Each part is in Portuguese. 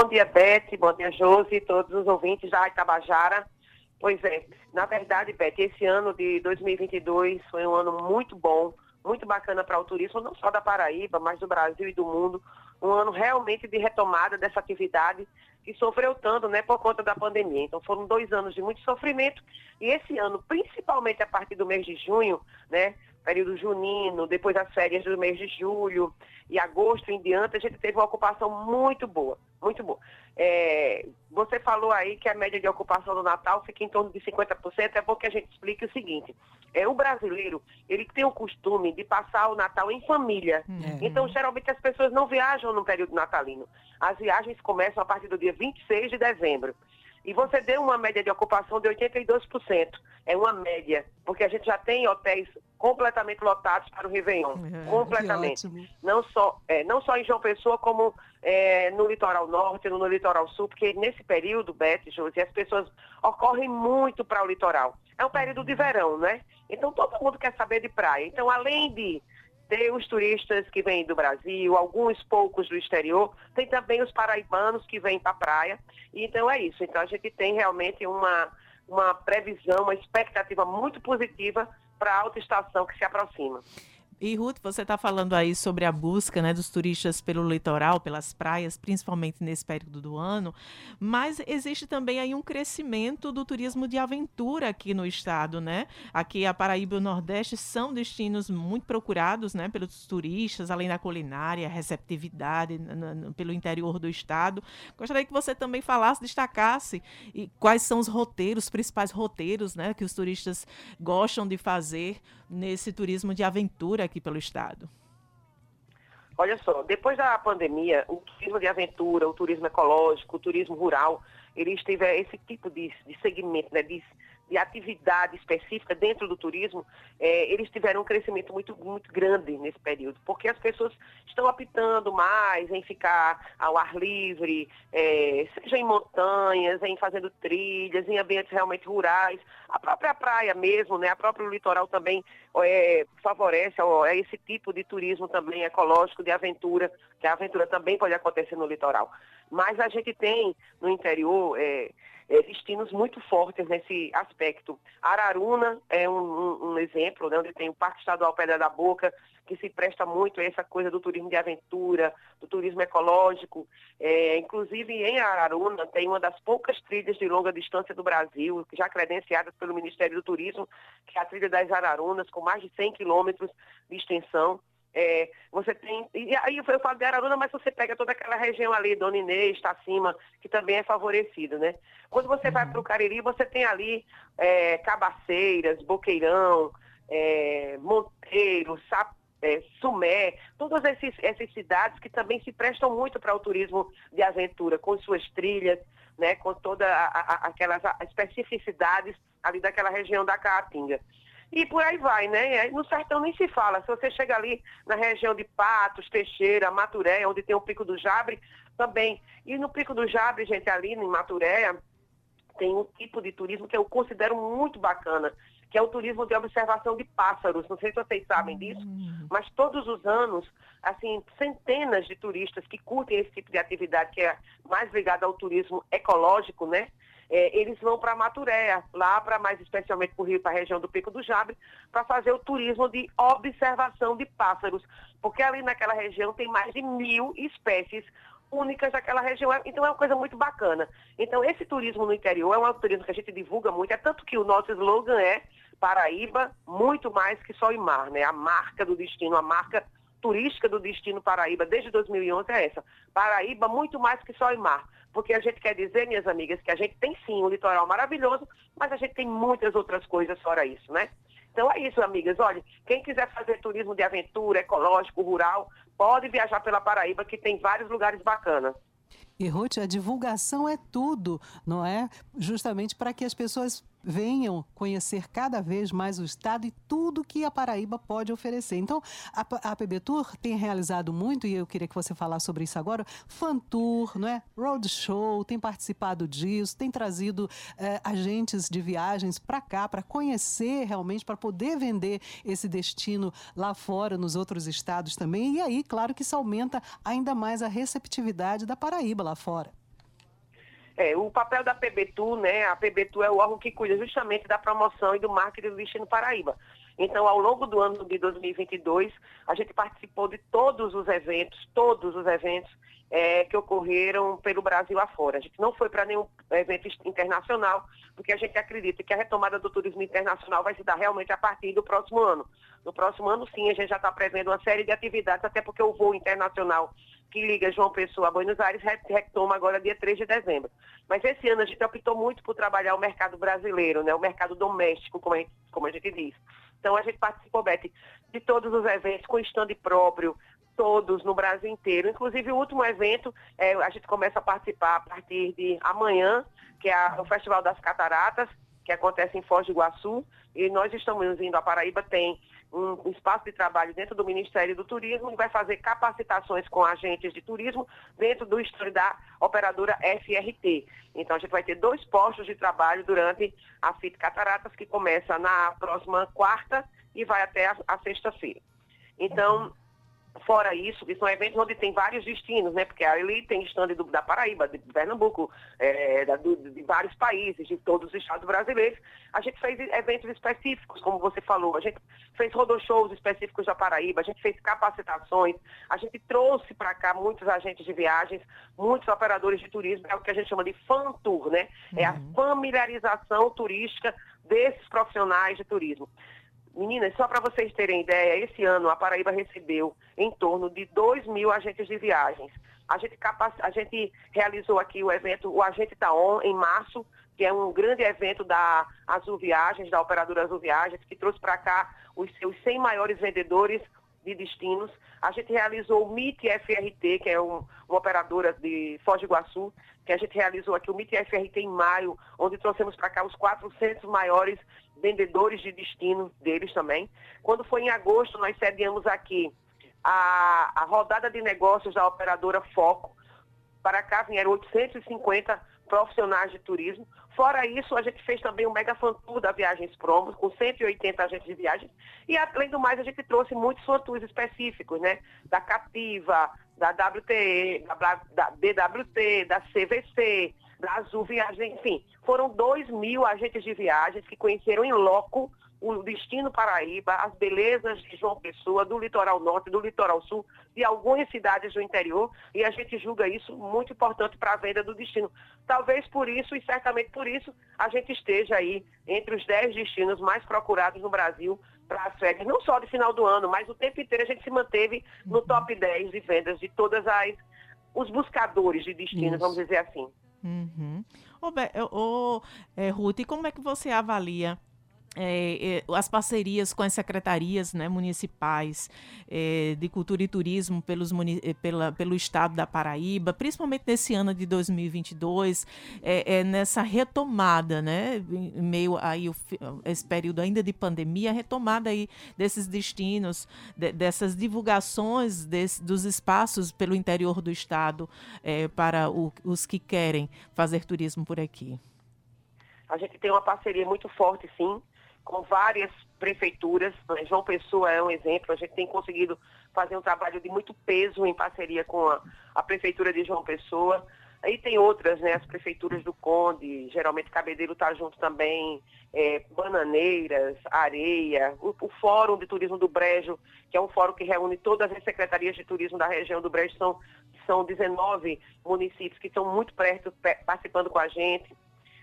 Bom dia, Beth, bom dia, Josi, todos os ouvintes da Itabajara. Pois é, na verdade, Beth, esse ano de 2022 foi um ano muito bom, muito bacana para o turismo, não só da Paraíba, mas do Brasil e do mundo. Um ano realmente de retomada dessa atividade que sofreu tanto, né, por conta da pandemia. Então foram dois anos de muito sofrimento e esse ano, principalmente a partir do mês de junho, né, período junino, depois as férias do mês de julho e agosto em diante, a gente teve uma ocupação muito boa, muito boa. É, você falou aí que a média de ocupação do Natal fica em torno de 50%, é bom que a gente explique o seguinte, é, o brasileiro, ele tem o costume de passar o Natal em família, uhum. então geralmente as pessoas não viajam no período natalino, as viagens começam a partir do dia 26 de dezembro. E você deu uma média de ocupação de 82%. É uma média, porque a gente já tem hotéis completamente lotados para o Réveillon. É, completamente. Não só, é, não só em João Pessoa, como é, no litoral norte, no, no, litoral sul, porque nesse período, Beth, Josi, as pessoas ocorrem muito para o litoral. É um período de verão, né? Então todo mundo quer saber de praia. Então, além de tem os turistas que vêm do Brasil, alguns poucos do exterior, tem também os paraibanos que vêm para a praia. Então é isso. Então a gente tem realmente uma, uma previsão, uma expectativa muito positiva para a alta estação que se aproxima. E Ruth, você está falando aí sobre a busca né, dos turistas pelo litoral, pelas praias, principalmente nesse período do ano, mas existe também aí um crescimento do turismo de aventura aqui no estado, né? Aqui a Paraíba e o Nordeste são destinos muito procurados, né, pelos turistas, além da culinária, receptividade pelo interior do estado. Gostaria que você também falasse, destacasse e quais são os roteiros, os principais roteiros, né, que os turistas gostam de fazer nesse turismo de aventura aqui pelo Estado? Olha só, depois da pandemia, o turismo de aventura, o turismo ecológico, o turismo rural, eles tiveram esse tipo de, de segmento, né, de, de atividade específica dentro do turismo, é, eles tiveram um crescimento muito, muito grande nesse período, porque as pessoas estão optando mais em ficar ao ar livre, é, seja em montanhas, em fazendo trilhas, em ambientes realmente rurais, a própria praia mesmo, né, a próprio litoral também é, favorece ó, é esse tipo de turismo também ecológico, de aventura, que a aventura também pode acontecer no litoral. Mas a gente tem no interior é, destinos muito fortes nesse aspecto. Araruna é um, um, um exemplo, né, onde tem o Parque Estadual Pedra da Boca, que se presta muito a essa coisa do turismo de aventura, do turismo ecológico. É, inclusive, em Araruna, tem uma das poucas trilhas de longa distância do Brasil, já credenciadas pelo Ministério do Turismo, que é a Trilha das Ararunas, com mais de 100 quilômetros de extensão. É, você tem. E aí eu falo de Araruna, mas você pega toda aquela região ali, Dona Inês, está acima, que também é favorecido, né? Quando você vai para o Cariri, você tem ali é, Cabaceiras, Boqueirão, é, Monteiro, é, Sumé, todas esses, essas cidades que também se prestam muito para o turismo de aventura, com suas trilhas, né, com todas aquelas especificidades ali daquela região da Caatinga. E por aí vai, né? No sertão nem se fala. Se você chega ali na região de Patos, Teixeira, Maturé, onde tem o Pico do Jabre, também. E no Pico do Jabre, gente, ali em Maturé, tem um tipo de turismo que eu considero muito bacana, que é o turismo de observação de pássaros. Não sei se vocês sabem disso, hum. mas todos os anos, assim, centenas de turistas que curtem esse tipo de atividade, que é mais ligada ao turismo ecológico, né? É, eles vão para Maturéia, lá para mais especialmente para o Rio, para a região do Pico do Jabre, para fazer o turismo de observação de pássaros, porque ali naquela região tem mais de mil espécies únicas daquela região, então é uma coisa muito bacana. Então esse turismo no interior é um turismo que a gente divulga muito, é tanto que o nosso slogan é Paraíba, muito mais que só e mar, né? A marca do destino, a marca turística do destino Paraíba desde 2011 é essa. Paraíba, muito mais que só e mar. Porque a gente quer dizer, minhas amigas, que a gente tem sim um litoral maravilhoso, mas a gente tem muitas outras coisas fora isso, né? Então é isso, amigas. Olha, quem quiser fazer turismo de aventura, ecológico, rural, pode viajar pela Paraíba, que tem vários lugares bacanas. E Ruth, a divulgação é tudo, não é? Justamente para que as pessoas venham conhecer cada vez mais o estado e tudo que a Paraíba pode oferecer. Então, a, a PB Tour tem realizado muito, e eu queria que você falasse sobre isso agora, fan tour, não é? roadshow, tem participado disso, tem trazido eh, agentes de viagens para cá, para conhecer realmente, para poder vender esse destino lá fora, nos outros estados também. E aí, claro que isso aumenta ainda mais a receptividade da Paraíba lá fora. É, o papel da PBTU, né? A PBTU é o órgão que cuida justamente da promoção e do marketing do Destino Paraíba. Então, ao longo do ano de 2022, a gente participou de todos os eventos, todos os eventos é, que ocorreram pelo Brasil afora. A gente não foi para nenhum evento internacional, porque a gente acredita que a retomada do turismo internacional vai se dar realmente a partir do próximo ano. No próximo ano, sim, a gente já está prevendo uma série de atividades, até porque o voo internacional que liga João Pessoa a Buenos Aires retoma agora dia 3 de dezembro. Mas esse ano a gente optou muito por trabalhar o mercado brasileiro, né, o mercado doméstico, como a gente, como a gente diz. Então a gente participou, Beth, de todos os eventos com stand próprio, todos no Brasil inteiro. Inclusive, o último evento, é, a gente começa a participar a partir de amanhã, que é a, o Festival das Cataratas, que acontece em Foz do Iguaçu. E nós estamos indo, a Paraíba tem um, espaço de trabalho dentro do Ministério do Turismo vai fazer capacitações com agentes de turismo dentro do estúdio da operadora FRT. Então, a gente vai ter dois postos de trabalho durante a FIT Cataratas, que começa na próxima quarta e vai até a, a sexta-feira. Então, Fora isso, que são eventos onde tem vários destinos, né? Porque ali tem stand do, da Paraíba, de Pernambuco, é, da, do, de vários países, de todos os estados brasileiros. A gente fez eventos específicos, como você falou. A gente fez roadshows específicos da Paraíba, a gente fez capacitações, a gente trouxe para cá muitos agentes de viagens, muitos operadores de turismo, é o que a gente chama de fan tour, né? É a uhum. familiarização turística desses profissionais de turismo. Meninas, só para vocês terem ideia, esse ano a Paraíba recebeu em torno de 2 mil agentes de viagens. A gente, capac... a gente realizou aqui o evento, o Agente Taon, em março, que é um grande evento da Azul Viagens, da operadora Azul Viagens, que trouxe para cá os seus 100 maiores vendedores de destinos. A gente realizou o MIT FRT, que é um, uma operadora de Foz do Iguaçu, que a gente realizou aqui o MIT FRT em maio, onde trouxemos para cá os 400 maiores vendedores de destino deles também. Quando foi em agosto, nós sediamos aqui a, a rodada de negócios da operadora Foco. Para cá vieram 850 profissionais de turismo. Fora isso, a gente fez também o Mega Fan Tour da Viagens Promos, com 180 agentes de viagens. E, além do mais, a gente trouxe muitos fan específicos, né? Da Cativa, da WTE, da, da BWT, da CVC, da Azul Viagens, enfim. Foram 2 mil agentes de viagens que conheceram em loco o destino Paraíba, as belezas de João Pessoa, do litoral norte, do litoral sul, de algumas cidades do interior, e a gente julga isso muito importante para a venda do destino. Talvez por isso, e certamente por isso, a gente esteja aí entre os 10 destinos mais procurados no Brasil para as férias, não só de final do ano, mas o tempo inteiro a gente se manteve no top 10 de vendas de todas as os buscadores de destinos, isso. vamos dizer assim. Uhum. Ô, ô, é, Ruth, como é que você avalia é, é, as parcerias com as secretarias né, municipais é, de cultura e turismo pelos, é, pela, pelo estado da Paraíba, principalmente nesse ano de 2022, é, é, nessa retomada, né, em meio o, esse período ainda de pandemia, a retomada aí desses destinos, de, dessas divulgações desse, dos espaços pelo interior do estado para o, os que querem fazer turismo por aqui. A gente tem uma parceria muito forte, sim, com várias prefeituras. Né? João Pessoa é um exemplo. A gente tem conseguido fazer um trabalho de muito peso em parceria com a, a prefeitura de João Pessoa. Aí tem outras, né? As prefeituras do Conde, geralmente Cabedelo está junto também, é, Bananeiras, Areia, o, o, Fórum de Turismo do Brejo, que é um fórum que reúne todas as secretarias de turismo da região do Brejo, são, são 19 municípios que estão muito perto, participando com a gente.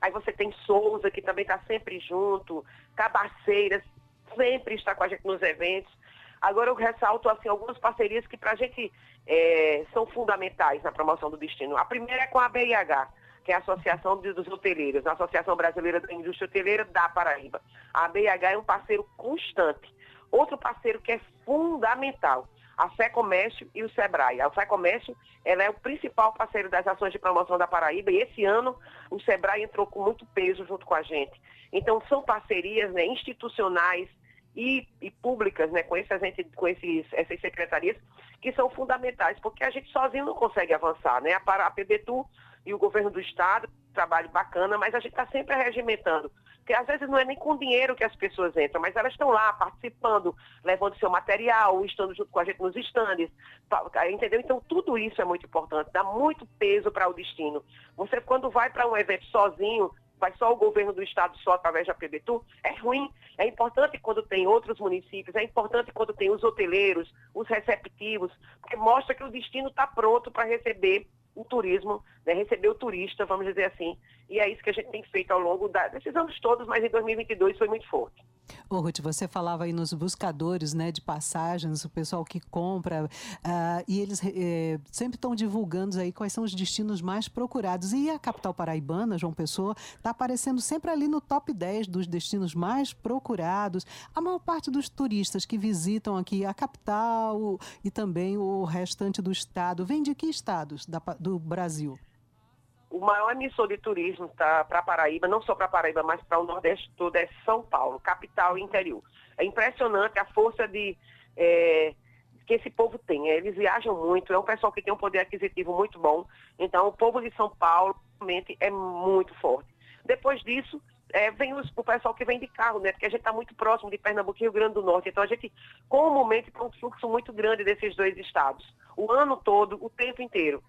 Aí você tem Souza, que também está sempre junto, Cabaceiras, sempre está com a gente nos eventos. Agora eu ressalto assim, algumas parcerias que para a gente é, são fundamentais na promoção do destino. A primeira é com a BIH, que é a Associação dos Hoteleiros, a Associação Brasileira da Indústria Hoteleira da Paraíba. A BIH é um parceiro constante. Outro parceiro que é fundamental a Fé Comércio e o Sebrae. A Fé Comércio ela é o principal parceiro das ações de promoção da Paraíba e esse ano o Sebrae entrou com muito peso junto com a gente. Então são parcerias né, institucionais e, e, públicas né, com, esse, com esses, essas secretarias que são fundamentais, porque a gente sozinho não consegue avançar. Né? A, a PBTU e o governo do Estado, trabalho bacana, mas a gente está sempre regimentando porque às vezes não é nem com dinheiro que as pessoas entram, mas elas estão lá participando, levando seu material, estando junto com a gente nos estandes, entendeu? Então tudo isso é muito importante, dá muito peso para o destino. Você quando vai para um evento sozinho, vai só o governo do estado só através da PBTU, é ruim. É importante quando tem outros municípios, é importante quando tem os hoteleiros, os receptivos, porque mostra que o destino está pronto para receber o turismo, né, receber o turista, vamos dizer assim. E é isso que a gente tem feito ao longo da, desses anos todos, mas em 2022 foi muito forte. Ô, Ruth, você falava aí nos buscadores né, de passagens, o pessoal que compra, uh, e eles eh, sempre estão divulgando aí quais são os destinos mais procurados. E a capital paraibana, João Pessoa, está aparecendo sempre ali no top 10 dos destinos mais procurados. A maior parte dos turistas que visitam aqui a capital e também o restante do estado, vem de que estados da, do Brasil? O maior emissor de turismo tá, para Paraíba, não só para Paraíba, mas para o Nordeste todo, é São Paulo, capital e interior. É impressionante a força de, é, que esse povo tem. Eles viajam muito, é um pessoal que tem um poder aquisitivo muito bom. Então, o povo de São Paulo realmente é muito forte. Depois disso, é, vem os, o pessoal que vem de carro, né? Porque a gente está muito próximo de Pernambuco e Rio Grande do Norte. Então, a gente comumente tem um fluxo muito grande desses dois estados. O ano todo, o tempo inteiro.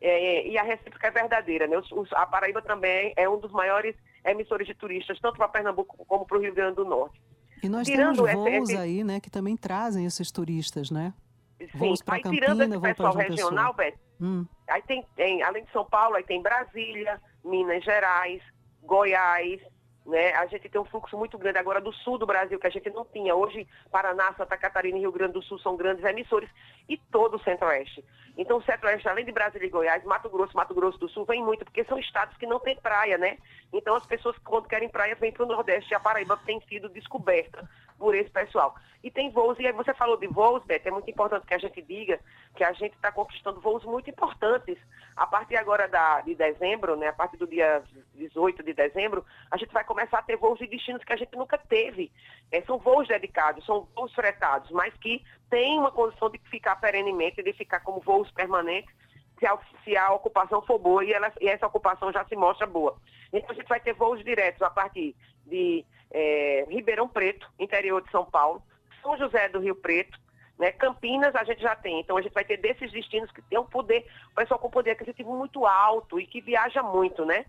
É, e a recíproca é verdadeira. Né? Os, os, a Paraíba também é um dos maiores emissores de turistas, tanto para Pernambuco como para o Rio Grande do Norte. E nós tirando temos voos esse, aí, né, que também trazem esses turistas, né? Sim, voos para Campina, esse pessoal regional, Beto, hum. aí tem, tem, além de São Paulo, aí tem Brasília, Minas Gerais, Goiás, né? A gente tem um fluxo muito grande agora do sul do Brasil, que a gente não tinha. Hoje, Paraná, Santa Catarina e Rio Grande do Sul são grandes emissores, e todo o Centro-Oeste. Então, o Centro-Oeste, além de Brasília e Goiás, Mato Grosso, Mato Grosso do Sul, vem muito, porque são estados que não têm praia, né? Então, as pessoas, quando querem praia, vêm para o Nordeste, e a Paraíba tem sido descoberta por esse pessoal. E tem voos, e aí você falou de voos, Beto, é muito importante que a gente diga que a gente está conquistando voos muito importantes. A partir agora da, de dezembro, né, a partir do dia 18 de dezembro, a gente vai começar a ter voos de destinos que a gente nunca teve. É, são voos dedicados, são voos fretados, mas que têm uma condição de ficar perenemente, de ficar como voos permanentes, se a, se a ocupação for boa e, ela, e essa ocupação já se mostra boa. Então a gente vai ter voos diretos a partir de é, Ribeirão Preto, interior de São Paulo, São José do Rio Preto, né? Campinas a gente já tem, então a gente vai ter desses destinos que tem um poder, o pessoal com poder aquisitivo muito alto e que viaja muito, né?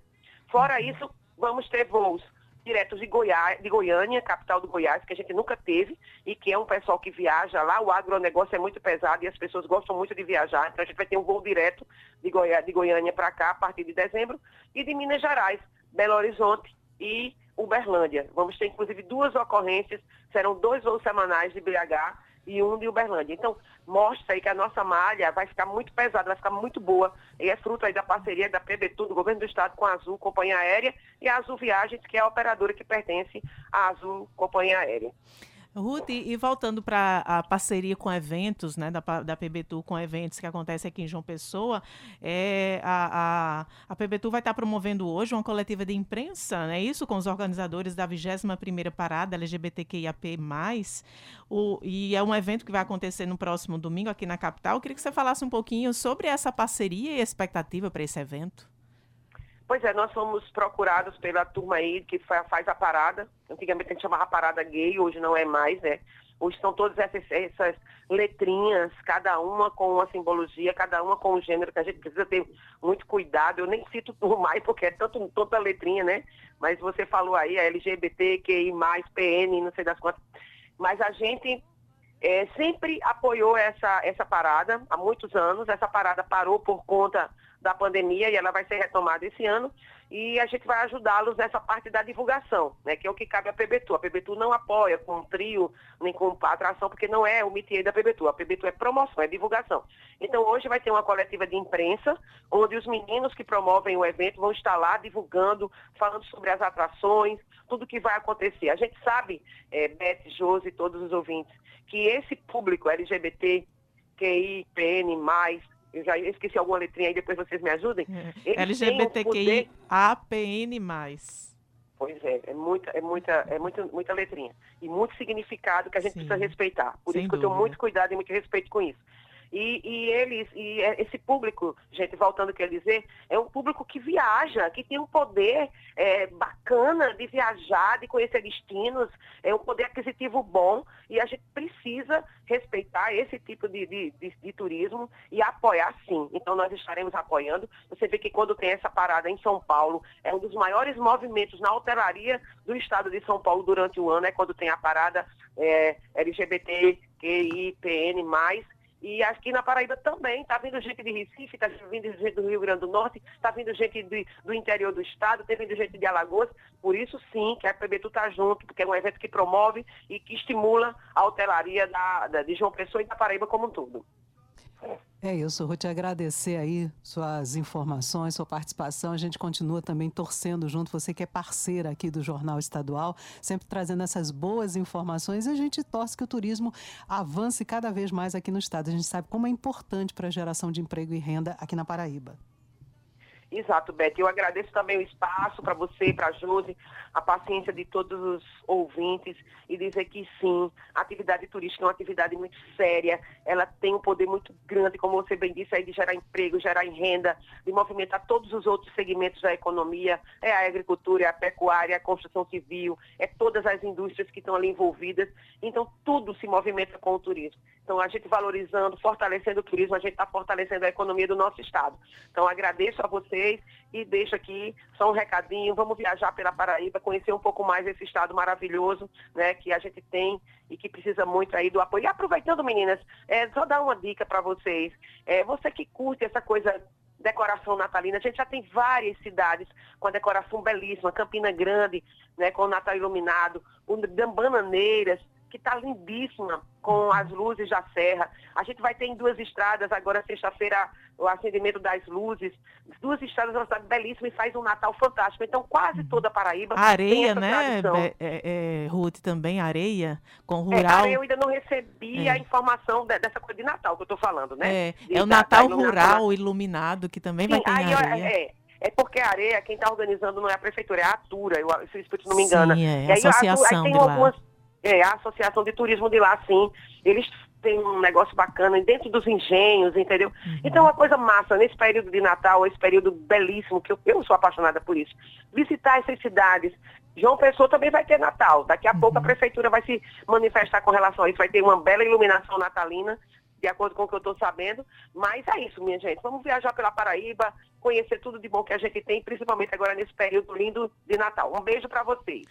Fora uhum. isso, vamos ter voos diretos de, Goiás, de Goiânia, capital do Goiás, que a gente nunca teve, e que é um pessoal que viaja lá, o agronegócio é muito pesado e as pessoas gostam muito de viajar, então a gente vai ter um voo direto de, Goiá, de Goiânia para cá a partir de dezembro, e de Minas Gerais, Belo Horizonte e Uberlândia. Vamos ter, inclusive, duas ocorrências, serão dois voos semanais de BH e um de Uberlândia. Então, mostra aí que a nossa malha vai ficar muito pesada, vai ficar muito boa. E é fruto aí da parceria da PBTU, do Governo do Estado, com a Azul Companhia Aérea, e a Azul Viagens, que é a operadora que pertence à Azul Companhia Aérea. Ruth, e voltando para a parceria com eventos, né, da, da PBTU com eventos que acontece aqui em João Pessoa, é, a, a, a PBTU vai estar promovendo hoje uma coletiva de imprensa, né, isso com os organizadores da 21ª Parada LGBTQIAP+, o, e é um evento que vai acontecer no próximo domingo aqui na capital. Eu queria que você falasse um pouquinho sobre essa parceria e expectativa para esse evento. Pois é, nós fomos procurados pela turma aí que faz a parada. Antigamente a gente chamava parada gay, hoje não é mais, né? Hoje são todas essas, essas, letrinhas, cada uma com uma simbologia, cada uma com um gênero, que a gente precisa ter muito cuidado. Eu nem cito mais, porque é tanto, tanta letrinha, né? Mas você falou aí, a LGBT, QI, PN, não sei das quantas. Mas a gente é, sempre apoiou essa, essa parada há muitos anos. Essa parada parou por conta da pandemia e ela vai ser retomada esse ano. E a gente vai ajudá-los nessa parte da divulgação, né, que é o que cabe à PBTU. A PBTU não apoia com trio nem com atração, porque não é o métier da PBTU. A PBTU é promoção, é divulgação. Então hoje vai ter uma coletiva de imprensa, onde os meninos que promovem o evento vão estar lá divulgando, falando sobre as atrações, tudo que vai acontecer. A gente sabe, é, Beth, Josi todos os ouvintes, que esse público LGBT, QI, PN, eu já esqueci alguma letrinha aí, depois vocês me ajudem. É. LGBTQI APN+. Pois é, é muita, é muita, é muita, muita letrinha. E muito significado que a gente Sim. precisa respeitar. Por isso que dúvida. eu tenho muito cuidado e muito respeito com isso. E, e eles, e é, esse público, gente, voltando a dizer, é um público que viaja que tem um poder é, bacana de viajar, de conhecer destinos, é um poder aquisitivo bom e a gente precisa respeitar esse tipo de, de, de, de turismo e apoiar sim. Então nós estaremos apoiando. Você vê que quando tem essa parada em São Paulo, é um dos maiores movimentos na hotelaria do estado de São Paulo durante o ano, é quando tem a parada é, LGBT, QI, PN+, e aqui na Paraíba também, está vindo gente de Recife, está vindo gente do Rio Grande do Norte, está vindo gente de, do interior do estado, está vindo gente de Alagoas. Por isso, sim, que a PBTU está junto, porque é um evento que promove e que estimula a hotelaria da, da, de João Pessoa e da Paraíba como um todo. É isso, te agradecer aí suas informações, sua participação. A gente continua também torcendo junto, você que é parceira aqui do Jornal Estadual, sempre trazendo essas boas informações e a gente torce que o turismo avance cada vez mais aqui no estado. A gente sabe como é importante para a geração de emprego e renda aqui na Paraíba. Exato, Beth. Eu agradeço também o espaço para você, para a Josi, a paciência de todos os ouvintes e dizer que sim, a atividade turística é uma atividade muito séria, ela tem um poder muito grande, como você bem disse, aí, de gerar emprego, gerar renda, de movimentar todos os outros segmentos da economia, é a agricultura, é a pecuária, é a construção civil, é todas as indústrias que estão ali envolvidas. Então, tudo se movimenta com o turismo. Então, a gente valorizando, fortalecendo o turismo, a gente está fortalecendo a economia do nosso estado. Então, agradeço a você vocês e deixo aqui só um recadinho. Vamos viajar pela Paraíba, conhecer um pouco mais esse estado maravilhoso né, que a gente tem e que precisa muito aí do apoio. E aproveitando, meninas, é, só dar uma dica para vocês. É, você que curte essa coisa decoração natalina. A gente já tem várias cidades com a decoração belíssima, Campina Grande, né, com o Natal iluminado, o Bananeiras, que está lindíssima com as luzes da serra. A gente vai ter em duas estradas, agora sexta-feira, o acendimento das luzes. Duas estradas, uma cidade belíssima e faz um Natal fantástico. Então, quase toda a Paraíba. Areia, né, é, é, Ruth, também areia, com rural. É, eu ainda não recebi é. a informação de, dessa coisa de Natal que eu estou falando, né? É, de, é o Natal da, rural iluminado, que também Sim, vai ter aí, areia. É, é porque a areia, quem está organizando não é a prefeitura, é a Atura, eu, se não me engana. Sim, é, a associação aí, aí tem algumas, lá é, a Associação de Turismo de lá, sim. Eles têm um negócio bacana dentro dos engenhos, entendeu? Uhum. Então, uma coisa massa, nesse período de Natal, esse período belíssimo, que eu, eu sou apaixonada por isso. Visitar essas cidades. João Pessoa também vai ter Natal. Daqui a uhum. pouco a prefeitura vai se manifestar com relação a isso. Vai ter uma bela iluminação natalina de acordo com o que eu estou sabendo. Mas é isso, minha gente. Vamos viajar pela Paraíba, conhecer tudo de bom que a gente tem, principalmente agora nesse período lindo de Natal. Um beijo para vocês.